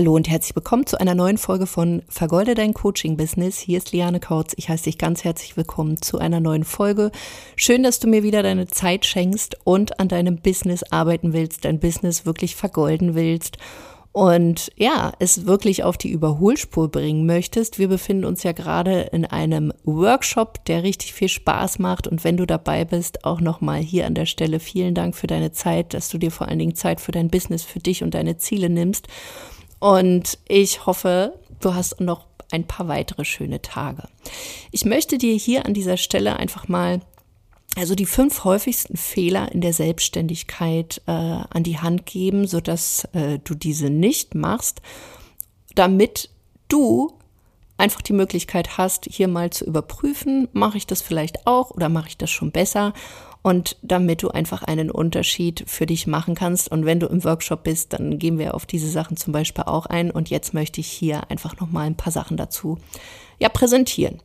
Hallo und herzlich willkommen zu einer neuen Folge von Vergolde dein Coaching Business. Hier ist Liane Kautz. Ich heiße dich ganz herzlich willkommen zu einer neuen Folge. Schön, dass du mir wieder deine Zeit schenkst und an deinem Business arbeiten willst, dein Business wirklich vergolden willst und ja, es wirklich auf die Überholspur bringen möchtest. Wir befinden uns ja gerade in einem Workshop, der richtig viel Spaß macht und wenn du dabei bist, auch nochmal hier an der Stelle vielen Dank für deine Zeit, dass du dir vor allen Dingen Zeit für dein Business, für dich und deine Ziele nimmst. Und ich hoffe, du hast noch ein paar weitere schöne Tage. Ich möchte dir hier an dieser Stelle einfach mal also die fünf häufigsten Fehler in der Selbstständigkeit äh, an die Hand geben, so dass äh, du diese nicht machst, damit du einfach die Möglichkeit hast, hier mal zu überprüfen, mache ich das vielleicht auch oder mache ich das schon besser und damit du einfach einen Unterschied für dich machen kannst. Und wenn du im Workshop bist, dann gehen wir auf diese Sachen zum Beispiel auch ein. Und jetzt möchte ich hier einfach nochmal ein paar Sachen dazu ja, präsentieren.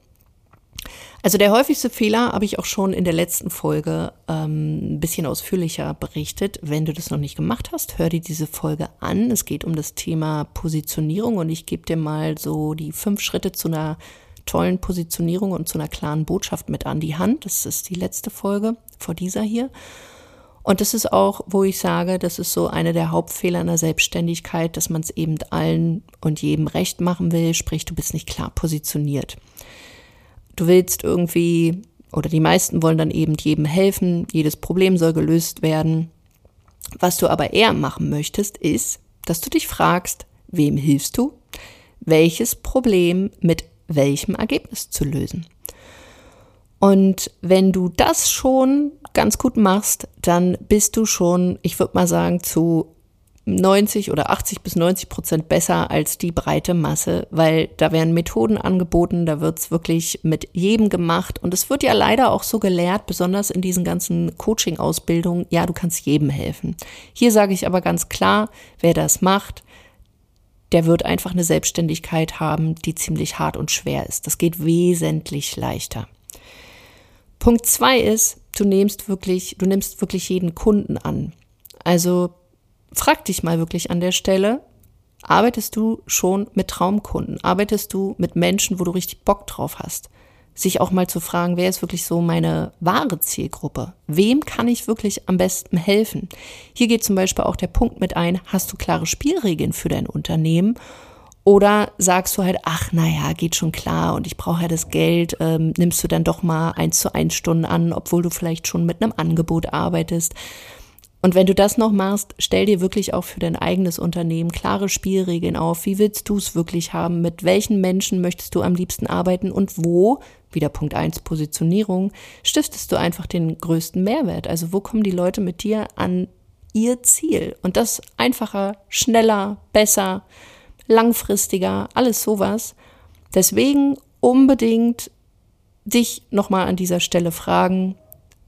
Also der häufigste Fehler habe ich auch schon in der letzten Folge ähm, ein bisschen ausführlicher berichtet. Wenn du das noch nicht gemacht hast, hör dir diese Folge an. Es geht um das Thema Positionierung und ich gebe dir mal so die fünf Schritte zu einer tollen Positionierung und zu einer klaren Botschaft mit an die Hand. Das ist die letzte Folge vor dieser hier. Und das ist auch, wo ich sage, das ist so eine der Hauptfehler in der Selbstständigkeit, dass man es eben allen und jedem recht machen will, sprich, du bist nicht klar positioniert. Du willst irgendwie, oder die meisten wollen dann eben jedem helfen, jedes Problem soll gelöst werden. Was du aber eher machen möchtest, ist, dass du dich fragst, wem hilfst du? Welches Problem mit welchem Ergebnis zu lösen. Und wenn du das schon ganz gut machst, dann bist du schon, ich würde mal sagen, zu 90 oder 80 bis 90 Prozent besser als die breite Masse, weil da werden Methoden angeboten, da wird's wirklich mit jedem gemacht und es wird ja leider auch so gelehrt, besonders in diesen ganzen Coaching-Ausbildungen, ja, du kannst jedem helfen. Hier sage ich aber ganz klar, wer das macht, der wird einfach eine Selbstständigkeit haben, die ziemlich hart und schwer ist. Das geht wesentlich leichter. Punkt zwei ist, du nimmst wirklich, du nimmst wirklich jeden Kunden an. Also frag dich mal wirklich an der Stelle, arbeitest du schon mit Traumkunden? Arbeitest du mit Menschen, wo du richtig Bock drauf hast? Sich auch mal zu fragen, wer ist wirklich so meine wahre Zielgruppe? Wem kann ich wirklich am besten helfen? Hier geht zum Beispiel auch der Punkt mit ein, hast du klare Spielregeln für dein Unternehmen? Oder sagst du halt, ach naja, geht schon klar und ich brauche ja das Geld, ähm, nimmst du dann doch mal eins zu eins Stunden an, obwohl du vielleicht schon mit einem Angebot arbeitest. Und wenn du das noch machst, stell dir wirklich auch für dein eigenes Unternehmen klare Spielregeln auf. Wie willst du es wirklich haben? Mit welchen Menschen möchtest du am liebsten arbeiten und wo, wieder Punkt eins Positionierung, stiftest du einfach den größten Mehrwert? Also wo kommen die Leute mit dir an ihr Ziel? Und das einfacher, schneller, besser, langfristiger, alles sowas. Deswegen unbedingt dich nochmal an dieser Stelle fragen,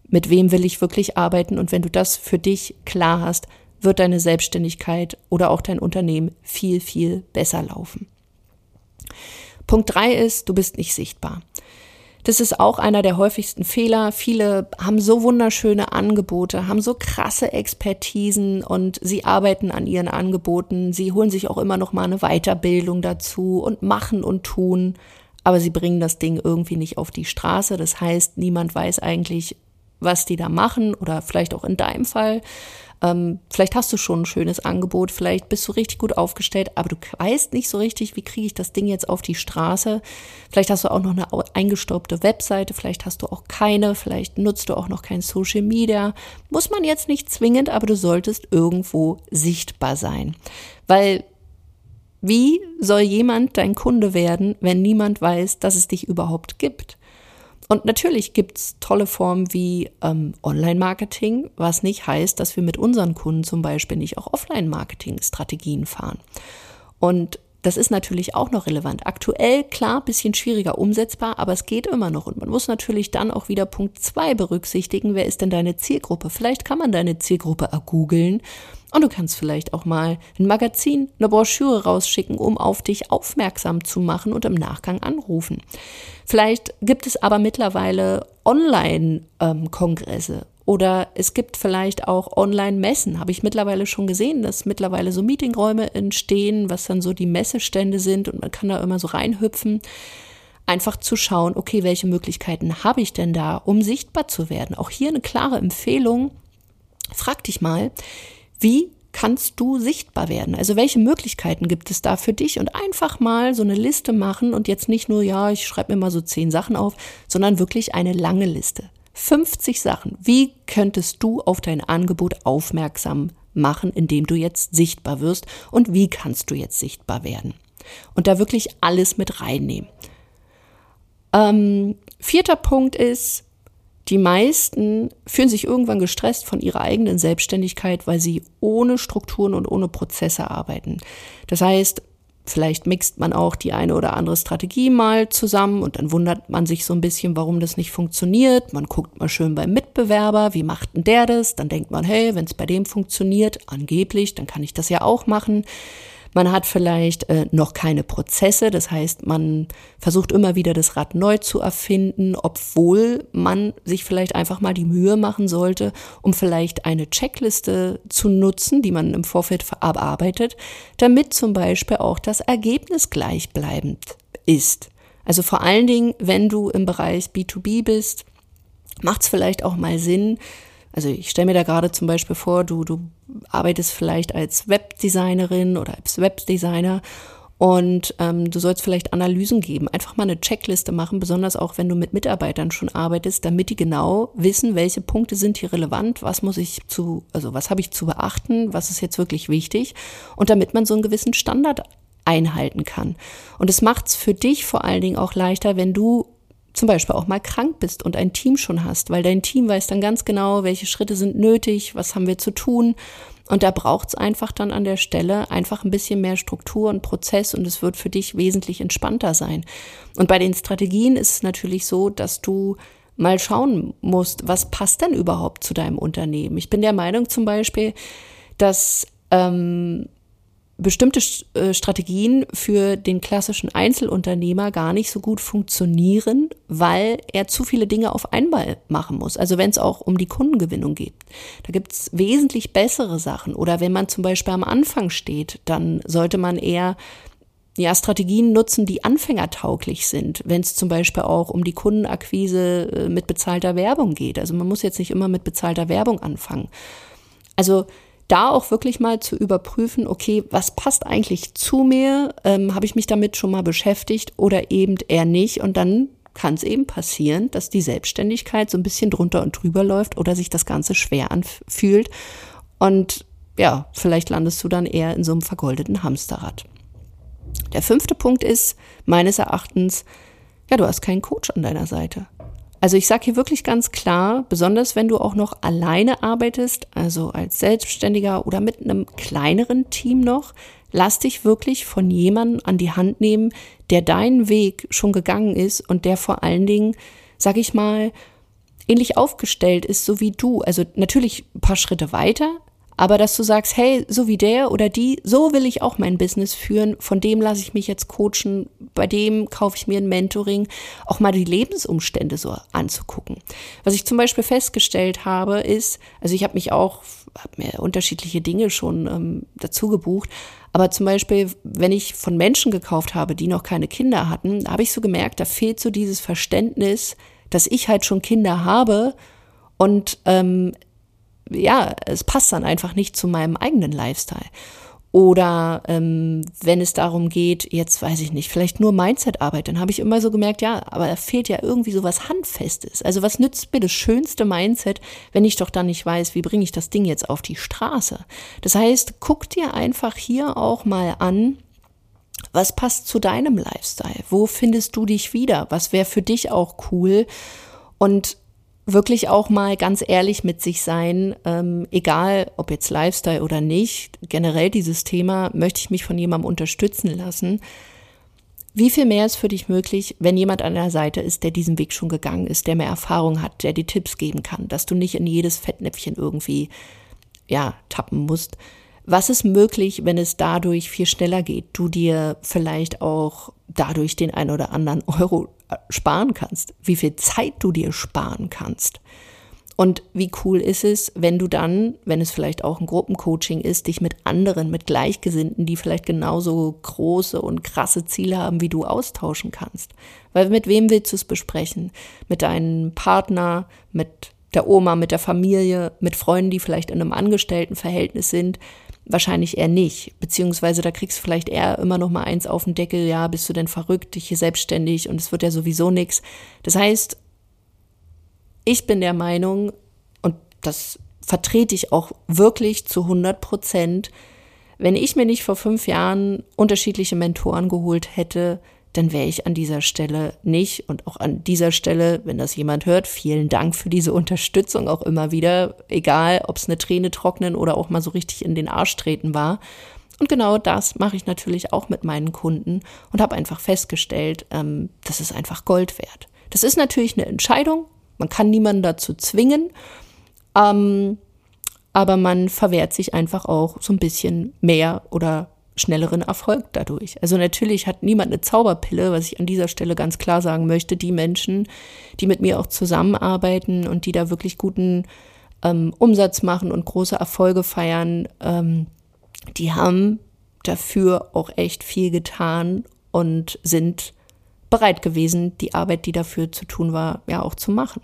mit wem will ich wirklich arbeiten und wenn du das für dich klar hast, wird deine Selbstständigkeit oder auch dein Unternehmen viel, viel besser laufen. Punkt drei ist, du bist nicht sichtbar. Das ist auch einer der häufigsten Fehler. Viele haben so wunderschöne Angebote, haben so krasse Expertisen und sie arbeiten an ihren Angeboten. Sie holen sich auch immer noch mal eine Weiterbildung dazu und machen und tun. Aber sie bringen das Ding irgendwie nicht auf die Straße. Das heißt, niemand weiß eigentlich, was die da machen oder vielleicht auch in deinem Fall. Ähm, vielleicht hast du schon ein schönes Angebot, vielleicht bist du richtig gut aufgestellt, aber du weißt nicht so richtig, wie kriege ich das Ding jetzt auf die Straße. Vielleicht hast du auch noch eine eingestaubte Webseite, vielleicht hast du auch keine, vielleicht nutzt du auch noch kein Social Media. Muss man jetzt nicht zwingend, aber du solltest irgendwo sichtbar sein. Weil wie soll jemand dein Kunde werden, wenn niemand weiß, dass es dich überhaupt gibt? Und natürlich gibt's tolle Formen wie ähm, Online-Marketing, was nicht heißt, dass wir mit unseren Kunden zum Beispiel nicht auch Offline-Marketing-Strategien fahren. Und das ist natürlich auch noch relevant. Aktuell, klar, bisschen schwieriger umsetzbar, aber es geht immer noch. Und man muss natürlich dann auch wieder Punkt zwei berücksichtigen. Wer ist denn deine Zielgruppe? Vielleicht kann man deine Zielgruppe ergoogeln und du kannst vielleicht auch mal ein Magazin, eine Broschüre rausschicken, um auf dich aufmerksam zu machen und im Nachgang anrufen. Vielleicht gibt es aber mittlerweile Online-Kongresse Oder es gibt vielleicht auch Online-Messen. Habe ich mittlerweile schon gesehen, dass mittlerweile so Meetingräume entstehen, was dann so die Messestände sind und man kann da immer so reinhüpfen. Einfach zu schauen, okay, welche Möglichkeiten habe ich denn da, um sichtbar zu werden? Auch hier eine klare Empfehlung. Frag dich mal, wie kannst du sichtbar werden? Also welche Möglichkeiten gibt es da für dich? Und einfach mal so eine Liste machen und jetzt nicht nur, ja, ich schreibe mir mal so zehn Sachen auf, sondern wirklich eine lange Liste. 50 Sachen. Wie könntest du auf dein Angebot aufmerksam machen, indem du jetzt sichtbar wirst? Und wie kannst du jetzt sichtbar werden? Und da wirklich alles mit reinnehmen. Ähm, vierter Punkt ist, die meisten fühlen sich irgendwann gestresst von ihrer eigenen Selbstständigkeit, weil sie ohne Strukturen und ohne Prozesse arbeiten. Das heißt, Vielleicht mixt man auch die eine oder andere Strategie mal zusammen und dann wundert man sich so ein bisschen, warum das nicht funktioniert. Man guckt mal schön beim Mitbewerber, wie macht denn der das? Dann denkt man, hey, wenn es bei dem funktioniert, angeblich, dann kann ich das ja auch machen. Man hat vielleicht äh, noch keine Prozesse, das heißt, man versucht immer wieder das Rad neu zu erfinden, obwohl man sich vielleicht einfach mal die Mühe machen sollte, um vielleicht eine Checkliste zu nutzen, die man im Vorfeld verarbeitet, damit zum Beispiel auch das Ergebnis gleichbleibend ist. Also vor allen Dingen, wenn du im Bereich B2B bist, macht es vielleicht auch mal Sinn, also ich stelle mir da gerade zum Beispiel vor, du, du arbeitest vielleicht als Webdesignerin oder als Webdesigner und ähm, du sollst vielleicht Analysen geben, einfach mal eine Checkliste machen, besonders auch wenn du mit Mitarbeitern schon arbeitest, damit die genau wissen, welche Punkte sind hier relevant, was muss ich zu, also was habe ich zu beachten, was ist jetzt wirklich wichtig und damit man so einen gewissen Standard einhalten kann. Und es macht es für dich vor allen Dingen auch leichter, wenn du zum Beispiel auch mal krank bist und ein Team schon hast, weil dein Team weiß dann ganz genau, welche Schritte sind nötig, was haben wir zu tun. Und da braucht es einfach dann an der Stelle einfach ein bisschen mehr Struktur und Prozess und es wird für dich wesentlich entspannter sein. Und bei den Strategien ist es natürlich so, dass du mal schauen musst, was passt denn überhaupt zu deinem Unternehmen. Ich bin der Meinung zum Beispiel, dass ähm, bestimmte äh, Strategien für den klassischen Einzelunternehmer gar nicht so gut funktionieren, weil er zu viele Dinge auf einmal machen muss. Also wenn es auch um die Kundengewinnung geht. Da gibt es wesentlich bessere Sachen. Oder wenn man zum Beispiel am Anfang steht, dann sollte man eher ja, Strategien nutzen, die anfängertauglich sind, wenn es zum Beispiel auch um die Kundenakquise äh, mit bezahlter Werbung geht. Also man muss jetzt nicht immer mit bezahlter Werbung anfangen. Also da auch wirklich mal zu überprüfen, okay, was passt eigentlich zu mir? Ähm, Habe ich mich damit schon mal beschäftigt oder eben eher nicht? Und dann kann es eben passieren, dass die Selbstständigkeit so ein bisschen drunter und drüber läuft oder sich das Ganze schwer anfühlt. Und ja, vielleicht landest du dann eher in so einem vergoldeten Hamsterrad. Der fünfte Punkt ist meines Erachtens, ja, du hast keinen Coach an deiner Seite. Also ich sage hier wirklich ganz klar, besonders wenn du auch noch alleine arbeitest, also als Selbstständiger oder mit einem kleineren Team noch, lass dich wirklich von jemandem an die Hand nehmen, der deinen Weg schon gegangen ist und der vor allen Dingen, sag ich mal, ähnlich aufgestellt ist, so wie du. Also natürlich ein paar Schritte weiter, aber dass du sagst, hey, so wie der oder die, so will ich auch mein Business führen, von dem lasse ich mich jetzt coachen, bei dem kaufe ich mir ein Mentoring, auch mal die Lebensumstände so anzugucken. Was ich zum Beispiel festgestellt habe, ist, also ich habe mich auch, habe mir unterschiedliche Dinge schon ähm, dazu gebucht, aber zum Beispiel, wenn ich von Menschen gekauft habe, die noch keine Kinder hatten, habe ich so gemerkt, da fehlt so dieses Verständnis, dass ich halt schon Kinder habe und ähm, ja, es passt dann einfach nicht zu meinem eigenen Lifestyle. Oder ähm, wenn es darum geht, jetzt weiß ich nicht, vielleicht nur Mindset-Arbeit, dann habe ich immer so gemerkt, ja, aber da fehlt ja irgendwie so was Handfestes. Also was nützt mir das schönste Mindset, wenn ich doch dann nicht weiß, wie bringe ich das Ding jetzt auf die Straße? Das heißt, guck dir einfach hier auch mal an, was passt zu deinem Lifestyle? Wo findest du dich wieder? Was wäre für dich auch cool? Und wirklich auch mal ganz ehrlich mit sich sein, ähm, egal ob jetzt Lifestyle oder nicht, generell dieses Thema, möchte ich mich von jemandem unterstützen lassen. Wie viel mehr ist für dich möglich, wenn jemand an der Seite ist, der diesen Weg schon gegangen ist, der mehr Erfahrung hat, der dir Tipps geben kann, dass du nicht in jedes Fettnäpfchen irgendwie, ja, tappen musst. Was ist möglich, wenn es dadurch viel schneller geht? Du dir vielleicht auch dadurch den ein oder anderen Euro sparen kannst, wie viel Zeit du dir sparen kannst. Und wie cool ist es, wenn du dann, wenn es vielleicht auch ein Gruppencoaching ist, dich mit anderen, mit Gleichgesinnten, die vielleicht genauso große und krasse Ziele haben wie du, austauschen kannst. Weil mit wem willst du es besprechen? Mit deinem Partner, mit der Oma, mit der Familie, mit Freunden, die vielleicht in einem Angestelltenverhältnis sind? Wahrscheinlich eher nicht. Beziehungsweise da kriegst du vielleicht eher immer noch mal eins auf den Deckel, ja, bist du denn verrückt, dich hier selbstständig und es wird ja sowieso nichts. Das heißt, ich bin der Meinung, und das vertrete ich auch wirklich zu 100 Prozent, wenn ich mir nicht vor fünf Jahren unterschiedliche Mentoren geholt hätte, dann wäre ich an dieser Stelle nicht. Und auch an dieser Stelle, wenn das jemand hört, vielen Dank für diese Unterstützung auch immer wieder, egal ob es eine Träne trocknen oder auch mal so richtig in den Arsch treten war. Und genau das mache ich natürlich auch mit meinen Kunden und habe einfach festgestellt, ähm, das ist einfach Gold wert. Das ist natürlich eine Entscheidung, man kann niemanden dazu zwingen, ähm, aber man verwehrt sich einfach auch so ein bisschen mehr oder schnelleren Erfolg dadurch. Also natürlich hat niemand eine Zauberpille, was ich an dieser Stelle ganz klar sagen möchte. Die Menschen, die mit mir auch zusammenarbeiten und die da wirklich guten ähm, Umsatz machen und große Erfolge feiern, ähm, die haben dafür auch echt viel getan und sind bereit gewesen, die Arbeit, die dafür zu tun war, ja auch zu machen.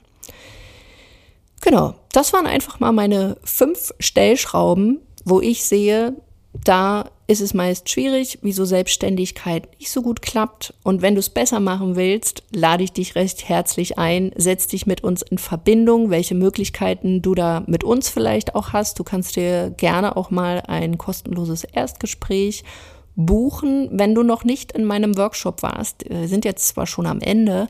Genau, das waren einfach mal meine fünf Stellschrauben, wo ich sehe, da ist es meist schwierig, wieso Selbstständigkeit nicht so gut klappt. Und wenn du es besser machen willst, lade ich dich recht herzlich ein, setz dich mit uns in Verbindung, welche Möglichkeiten du da mit uns vielleicht auch hast. Du kannst dir gerne auch mal ein kostenloses Erstgespräch buchen, wenn du noch nicht in meinem Workshop warst. Wir sind jetzt zwar schon am Ende,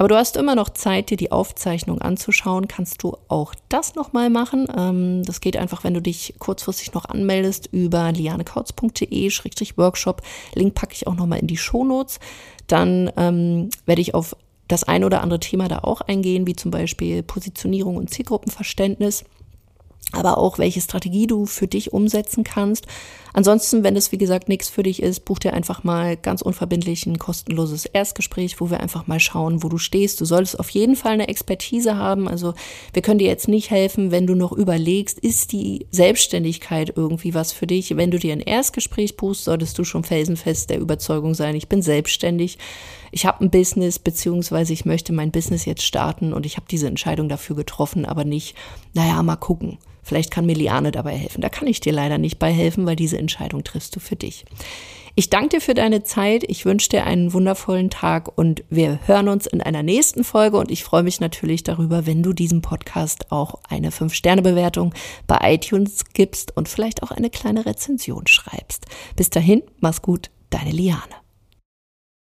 aber du hast immer noch Zeit, dir die Aufzeichnung anzuschauen. Kannst du auch das nochmal machen. Ähm, das geht einfach, wenn du dich kurzfristig noch anmeldest über lianekautz.de-workshop. Link packe ich auch nochmal in die Shownotes. Dann ähm, werde ich auf das ein oder andere Thema da auch eingehen, wie zum Beispiel Positionierung und Zielgruppenverständnis aber auch welche Strategie du für dich umsetzen kannst. Ansonsten, wenn es wie gesagt nichts für dich ist, buch dir einfach mal ganz unverbindlich ein kostenloses Erstgespräch, wo wir einfach mal schauen, wo du stehst. Du solltest auf jeden Fall eine Expertise haben. Also wir können dir jetzt nicht helfen, wenn du noch überlegst, ist die Selbstständigkeit irgendwie was für dich? Wenn du dir ein Erstgespräch buchst, solltest du schon felsenfest der Überzeugung sein, ich bin selbstständig. Ich habe ein Business, beziehungsweise ich möchte mein Business jetzt starten und ich habe diese Entscheidung dafür getroffen, aber nicht, naja, mal gucken. Vielleicht kann mir dabei helfen. Da kann ich dir leider nicht bei helfen, weil diese Entscheidung triffst du für dich. Ich danke dir für deine Zeit. Ich wünsche dir einen wundervollen Tag und wir hören uns in einer nächsten Folge und ich freue mich natürlich darüber, wenn du diesem Podcast auch eine 5-Sterne-Bewertung bei iTunes gibst und vielleicht auch eine kleine Rezension schreibst. Bis dahin, mach's gut, deine Liane.